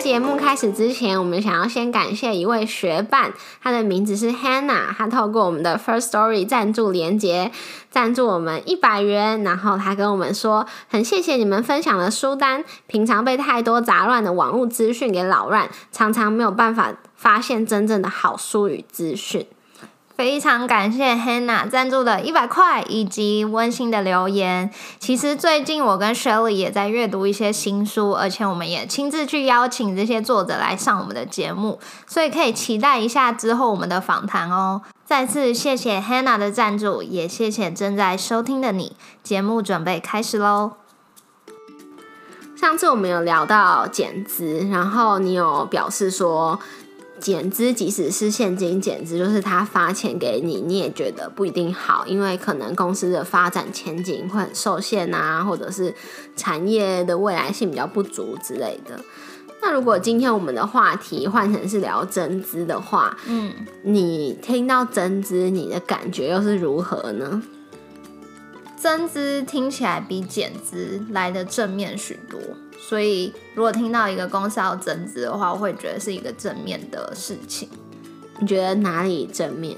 节目开始之前，我们想要先感谢一位学伴，他的名字是 Hannah，他透过我们的 First Story 赞助连接赞助我们一百元，然后他跟我们说，很谢谢你们分享的书单，平常被太多杂乱的网络资讯给扰乱，常常没有办法发现真正的好书与资讯。非常感谢 Hannah 赞助的一百块以及温馨的留言。其实最近我跟 Shelly 也在阅读一些新书，而且我们也亲自去邀请这些作者来上我们的节目，所以可以期待一下之后我们的访谈哦。再次谢谢 Hannah 的赞助，也谢谢正在收听的你。节目准备开始喽。上次我们有聊到减脂，然后你有表示说。减资，即使是现金减资，就是他发钱给你，你也觉得不一定好，因为可能公司的发展前景会很受限啊，或者是产业的未来性比较不足之类的。那如果今天我们的话题换成是聊增资的话，嗯，你听到增资，你的感觉又是如何呢？增资听起来比减资来的正面许多。所以，如果听到一个公司要增资的话，我会觉得是一个正面的事情。你觉得哪里正面？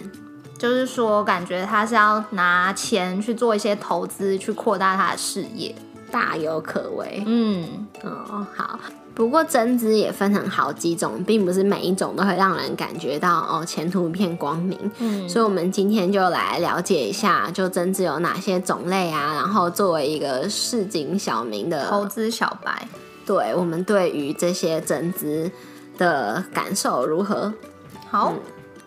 就是说，感觉他是要拿钱去做一些投资，去扩大他的事业，大有可为。嗯，哦，好。不过增资也分成好几种，并不是每一种都会让人感觉到哦前途一片光明。嗯，所以我们今天就来了解一下，就增资有哪些种类啊？然后作为一个市井小民的投资小白，对我们对于这些增资的感受如何？好。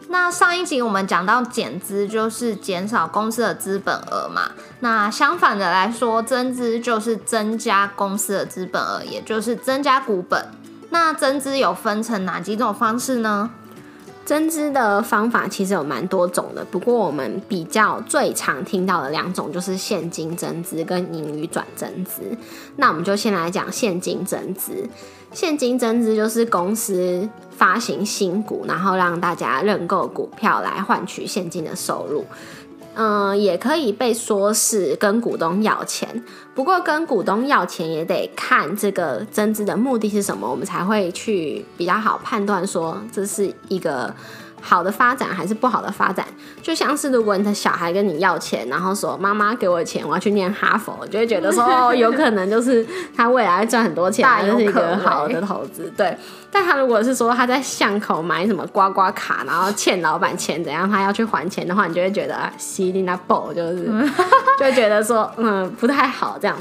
那上一集我们讲到减资就是减少公司的资本额嘛，那相反的来说，增资就是增加公司的资本额，也就是增加股本。那增资有分成哪几种方式呢？增资的方法其实有蛮多种的，不过我们比较最常听到的两种就是现金增资跟盈余转增资。那我们就先来讲现金增资。现金增资就是公司发行新股，然后让大家认购股票来换取现金的收入。嗯，也可以被说是跟股东要钱。不过跟股东要钱也得看这个增资的目的是什么，我们才会去比较好判断说这是一个。好的发展还是不好的发展，就像是如果你的小孩跟你要钱，然后说妈妈给我钱，我要去念哈佛，就会觉得说 哦，有可能就是他未来赚很多钱，这是一个好的投资。对，但他如果是说他在巷口买什么刮刮卡，然后欠老板钱怎样，他要去还钱的话，你就会觉得啊，西利那爆就是 就会觉得说嗯不太好这样。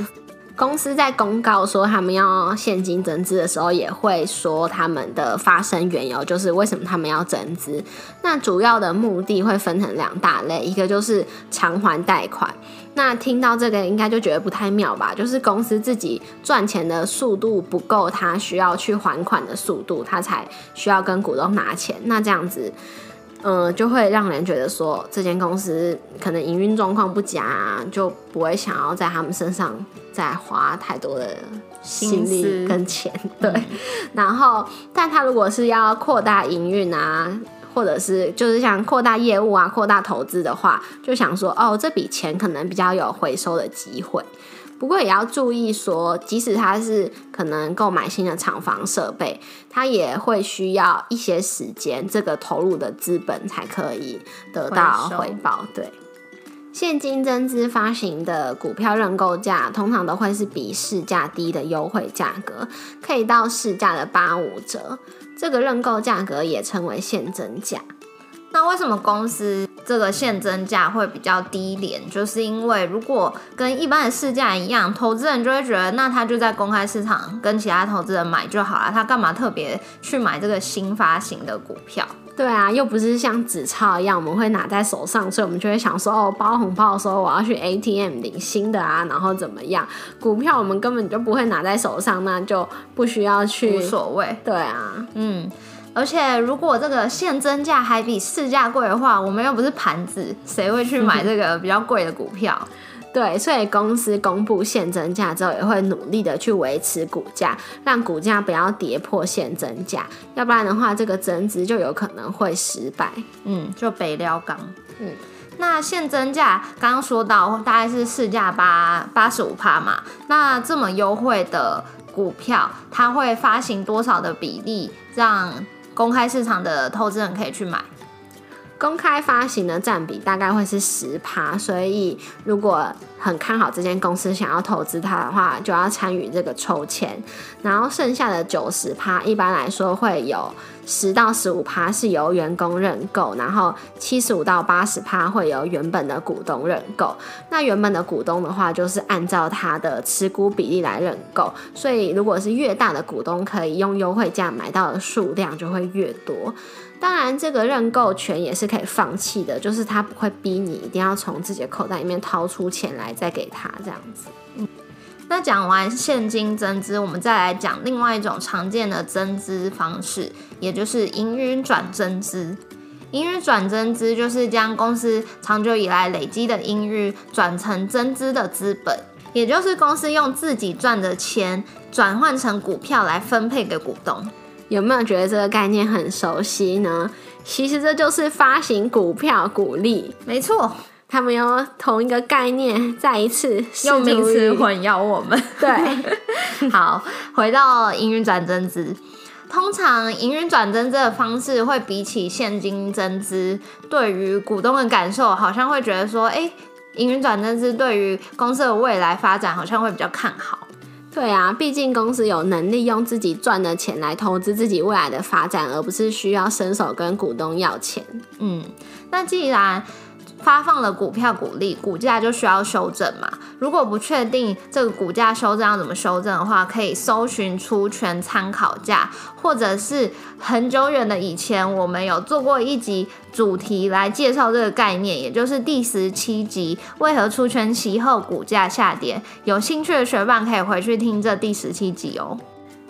公司在公告说他们要现金增资的时候，也会说他们的发生缘由，就是为什么他们要增资。那主要的目的会分成两大类，一个就是偿还贷款。那听到这个应该就觉得不太妙吧？就是公司自己赚钱的速度不够，他需要去还款的速度，他才需要跟股东拿钱。那这样子。嗯，就会让人觉得说这间公司可能营运状况不佳，就不会想要在他们身上再花太多的心力跟钱。对，然后，但他如果是要扩大营运啊，或者是就是想扩大业务啊、扩大投资的话，就想说哦，这笔钱可能比较有回收的机会。不过也要注意说，即使他是可能购买新的厂房设备，他也会需要一些时间，这个投入的资本才可以得到回报。对，现金增资发行的股票认购价通常都会是比市价低的优惠价格，可以到市价的八五折。这个认购价格也称为现增价。那为什么公司这个现增价会比较低廉？就是因为如果跟一般的市价一样，投资人就会觉得，那他就在公开市场跟其他投资人买就好了，他干嘛特别去买这个新发行的股票？对啊，又不是像纸钞一样，我们会拿在手上，所以我们就会想说，哦，包红包的时候我要去 ATM 领新的啊，然后怎么样？股票我们根本就不会拿在手上，那就不需要去，无所谓。对啊，嗯。而且，如果这个现增价还比市价贵的话，我们又不是盘子，谁会去买这个比较贵的股票？对，所以公司公布现增价之后，也会努力的去维持股价，让股价不要跌破现增价，要不然的话，这个增资就有可能会失败。嗯，就北料港。嗯，那现增价刚刚说到大概是市价八八十五帕嘛，那这么优惠的股票，它会发行多少的比例，让公开市场的投资人可以去买？公开发行的占比大概会是十趴，所以如果很看好这间公司，想要投资它的话，就要参与这个抽签。然后剩下的九十趴，一般来说会有十到十五趴是由员工认购，然后七十五到八十趴会由原本的股东认购。那原本的股东的话，就是按照他的持股比例来认购，所以如果是越大的股东，可以用优惠价买到的数量就会越多。当然，这个认购权也是可以放弃的，就是他不会逼你一定要从自己的口袋里面掏出钱来再给他这样子。那讲完现金增资，我们再来讲另外一种常见的增资方式，也就是营运转增资。营运转增资就是将公司长久以来累积的盈余转成增资的资本，也就是公司用自己赚的钱转换成股票来分配给股东。有没有觉得这个概念很熟悉呢？其实这就是发行股票股利，没错，他们用同一个概念，再一次用名词混淆我们。对，好，回到营运转增资，通常营运转增资的方式会比起现金增资，对于股东的感受，好像会觉得说，哎，营运转增资对于公司的未来发展好像会比较看好。对啊，毕竟公司有能力用自己赚的钱来投资自己未来的发展，而不是需要伸手跟股东要钱。嗯，那既然。发放了股票股利，股价就需要修正嘛。如果不确定这个股价修正要怎么修正的话，可以搜寻出权参考价，或者是很久远的以前，我们有做过一集主题来介绍这个概念，也就是第十七集为何出权期后股价下跌。有兴趣的学伴可以回去听这第十七集哦。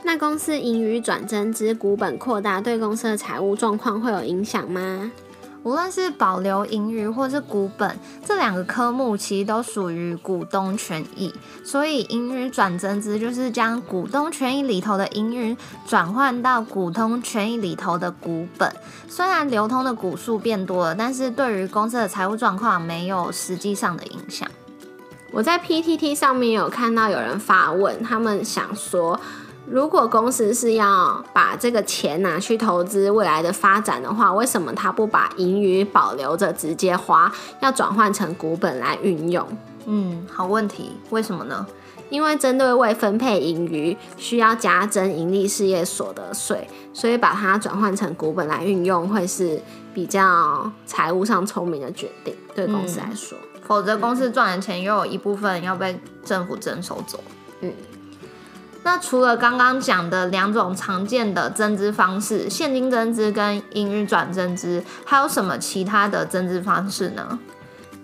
那公司盈余转增之，股本扩大，对公司的财务状况会有影响吗？无论是保留盈余或是股本，这两个科目其实都属于股东权益，所以盈余转增资就是将股东权益里头的盈余转换到股东权益里头的股本。虽然流通的股数变多了，但是对于公司的财务状况没有实际上的影响。我在 PTT 上面有看到有人发问，他们想说。如果公司是要把这个钱拿去投资未来的发展的话，为什么他不把盈余保留着直接花，要转换成股本来运用？嗯，好问题，为什么呢？因为针对未分配盈余需要加征盈利事业所得税，所以把它转换成股本来运用会是比较财务上聪明的决定，对公司来说。否则公司赚的钱又有一部分要被政府征收走。那除了刚刚讲的两种常见的增资方式，现金增资跟盈余转增资，还有什么其他的增资方式呢？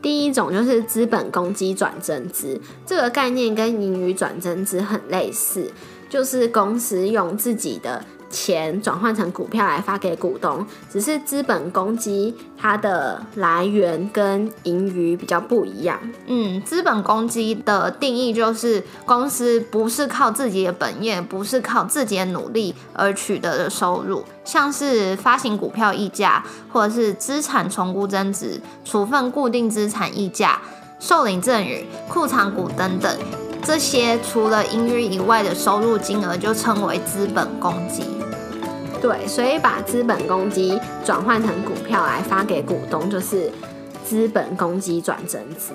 第一种就是资本公积转增资，这个概念跟盈余转增资很类似，就是公司用自己的。钱转换成股票来发给股东，只是资本公积它的来源跟盈余比较不一样。嗯，资本公积的定义就是公司不是靠自己的本业，不是靠自己的努力而取得的收入，像是发行股票溢价，或者是资产重估增值、处分固定资产溢价、受领赠与、库藏股等等。这些除了盈余以外的收入金额就称为资本公积。对，所以把资本公积转换成股票来发给股东，就是资本公积转增资。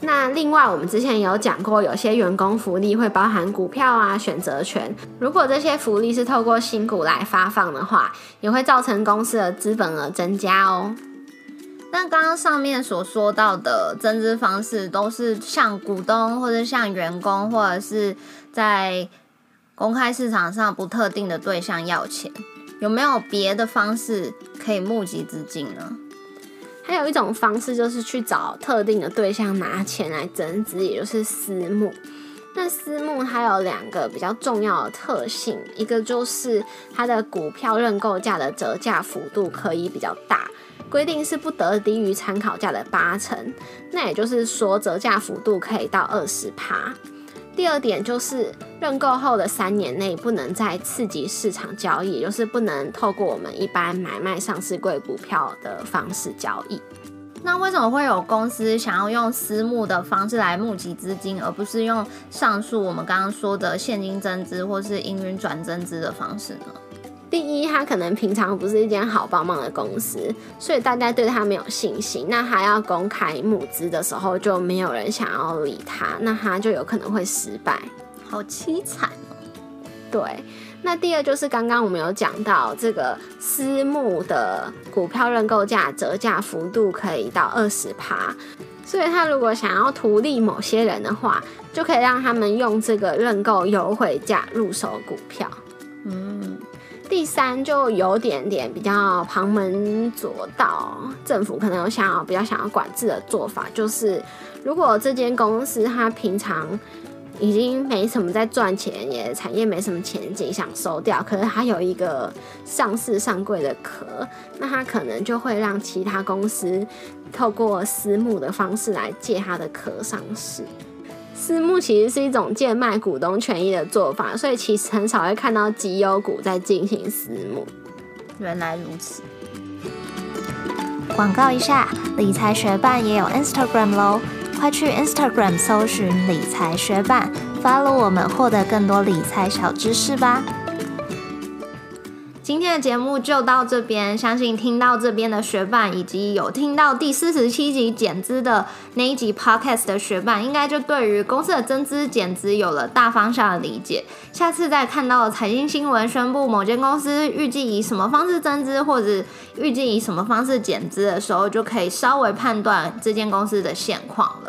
那另外，我们之前有讲过，有些员工福利会包含股票啊、选择权。如果这些福利是透过新股来发放的话，也会造成公司的资本额增加哦。那刚刚上面所说到的增资方式，都是向股东或者向员工，或者是在公开市场上不特定的对象要钱。有没有别的方式可以募集资金呢？还有一种方式就是去找特定的对象拿钱来增资，也就是私募。那私募它有两个比较重要的特性，一个就是它的股票认购价的折价幅度可以比较大。规定是不得低于参考价的八成，那也就是说折价幅度可以到二十趴。第二点就是认购后的三年内不能再刺激市场交易，就是不能透过我们一般买卖上市贵股票的方式交易。那为什么会有公司想要用私募的方式来募集资金，而不是用上述我们刚刚说的现金增资或是营运转增资的方式呢？第一，他可能平常不是一间好帮忙的公司，所以大家对他没有信心。那他要公开募资的时候，就没有人想要理他，那他就有可能会失败，好凄惨。对，那第二就是刚刚我们有讲到这个私募的股票认购价折价幅度可以到二十趴，所以他如果想要图利某些人的话，就可以让他们用这个认购优惠价入手股票。嗯。第三就有点点比较旁门左道，政府可能有想要比较想要管制的做法，就是如果这间公司它平常已经没什么在赚钱，也产业没什么前景，想收掉，可是它有一个上市上柜的壳，那它可能就会让其他公司透过私募的方式来借它的壳上市。私募其实是一种贱卖股东权益的做法，所以其实很少会看到绩优股在进行私募。原来如此。广告一下，理财学办也有 Instagram 喽，快去 Instagram 搜寻理财学办，follow 我们，获得更多理财小知识吧。今天的节目就到这边，相信听到这边的学伴，以及有听到第四十七集减资的那一集 podcast 的学伴，应该就对于公司的增资减资有了大方向的理解。下次再看到财经新闻宣布某间公司预计以什么方式增资，或者预计以什么方式减资的时候，就可以稍微判断这间公司的现况了。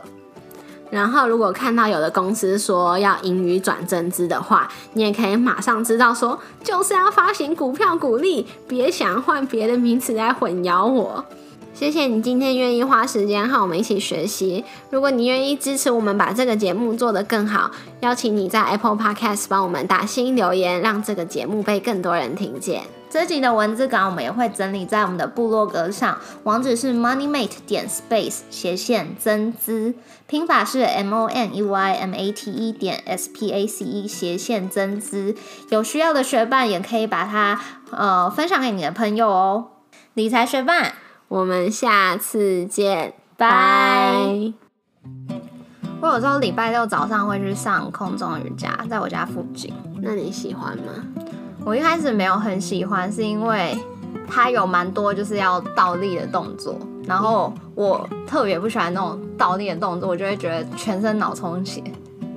然后，如果看到有的公司说要盈余转增资的话，你也可以马上知道说，就是要发行股票股利，别想换别的名词来混淆我。谢谢你今天愿意花时间和我们一起学习。如果你愿意支持我们把这个节目做得更好，邀请你在 Apple Podcast 帮我们打新留言，让这个节目被更多人听见。这集的文字稿我们也会整理在我们的部落格上，网址是 moneymate 点 space 斜线增资，拼法是 m o n e y m a t e 点 s p a c e 斜线增资。有需要的学伴也可以把它呃分享给你的朋友哦。理财学伴，我们下次见，拜。我有时候礼拜六早上会去上空中瑜伽，在我家附近。那你喜欢吗？我一开始没有很喜欢，是因为它有蛮多就是要倒立的动作，然后我特别不喜欢那种倒立的动作，我就会觉得全身脑充血。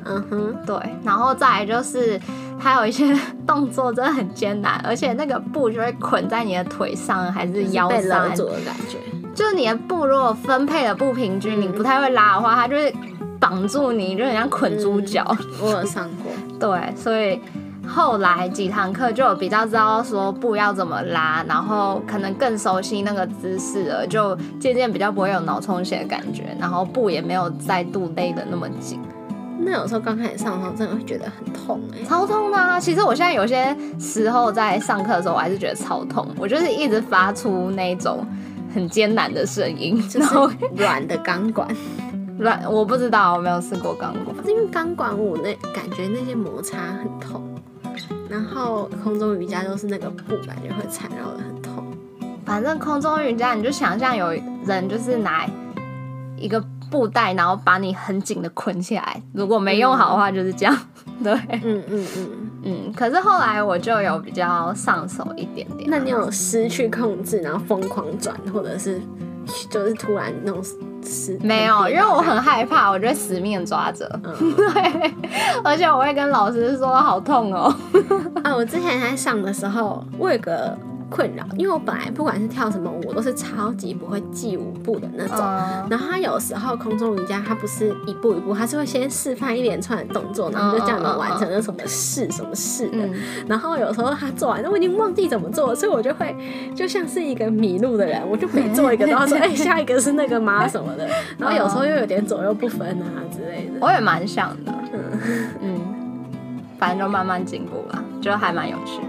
嗯哼，对。然后再来就是还有一些 动作真的很艰难，而且那个布就会捆在你的腿上还是腰上，被勒的感觉。就是你的布如果分配的不平均，你不太会拉的话，它就会绑住你，就很像捆猪脚。我有上过。对，所以。后来几堂课就有比较知道说布要怎么拉，然后可能更熟悉那个姿势了，就渐渐比较不会有脑充血的感觉，然后布也没有再度勒的那么紧。那有时候刚开始上的时候，真的会觉得很痛哎，超痛的啊！其实我现在有些时候在上课的时候，我还是觉得超痛，我就是一直发出那种很艰难的声音，然后软的钢管，软我不知道，我没有试过钢管，因为钢管舞那感觉那些摩擦很痛。然后空中瑜伽都是那个布，感觉会缠绕的很痛。反正空中瑜伽，你就想象有人就是拿一个布袋，然后把你很紧的捆起来。如果没用好的话，就是这样。对，嗯嗯嗯嗯。可是后来我就有比较上手一点点。那你有失去控制，然后疯狂转，或者是就是突然那种？没有，因为我很害怕，我就会死命抓着。对，而且我会跟老师说好痛哦。啊，我之前在上的时候，我有个。困扰，因为我本来不管是跳什么舞，我都是超级不会记舞步的那种。然后他有时候空中瑜伽，他不是一步一步，他是会先示范一连串的动作，然后就叫你们完成了什么事什么事的。然后有时候他做完，那我已经忘记怎么做，所以我就会就像是一个迷路的人，我就每做一个都要说，哎，下一个是那个吗？什么的。然后有时候又有点左右不分啊之类的。我也蛮想的，嗯嗯，反正就慢慢进步吧，觉得还蛮有趣。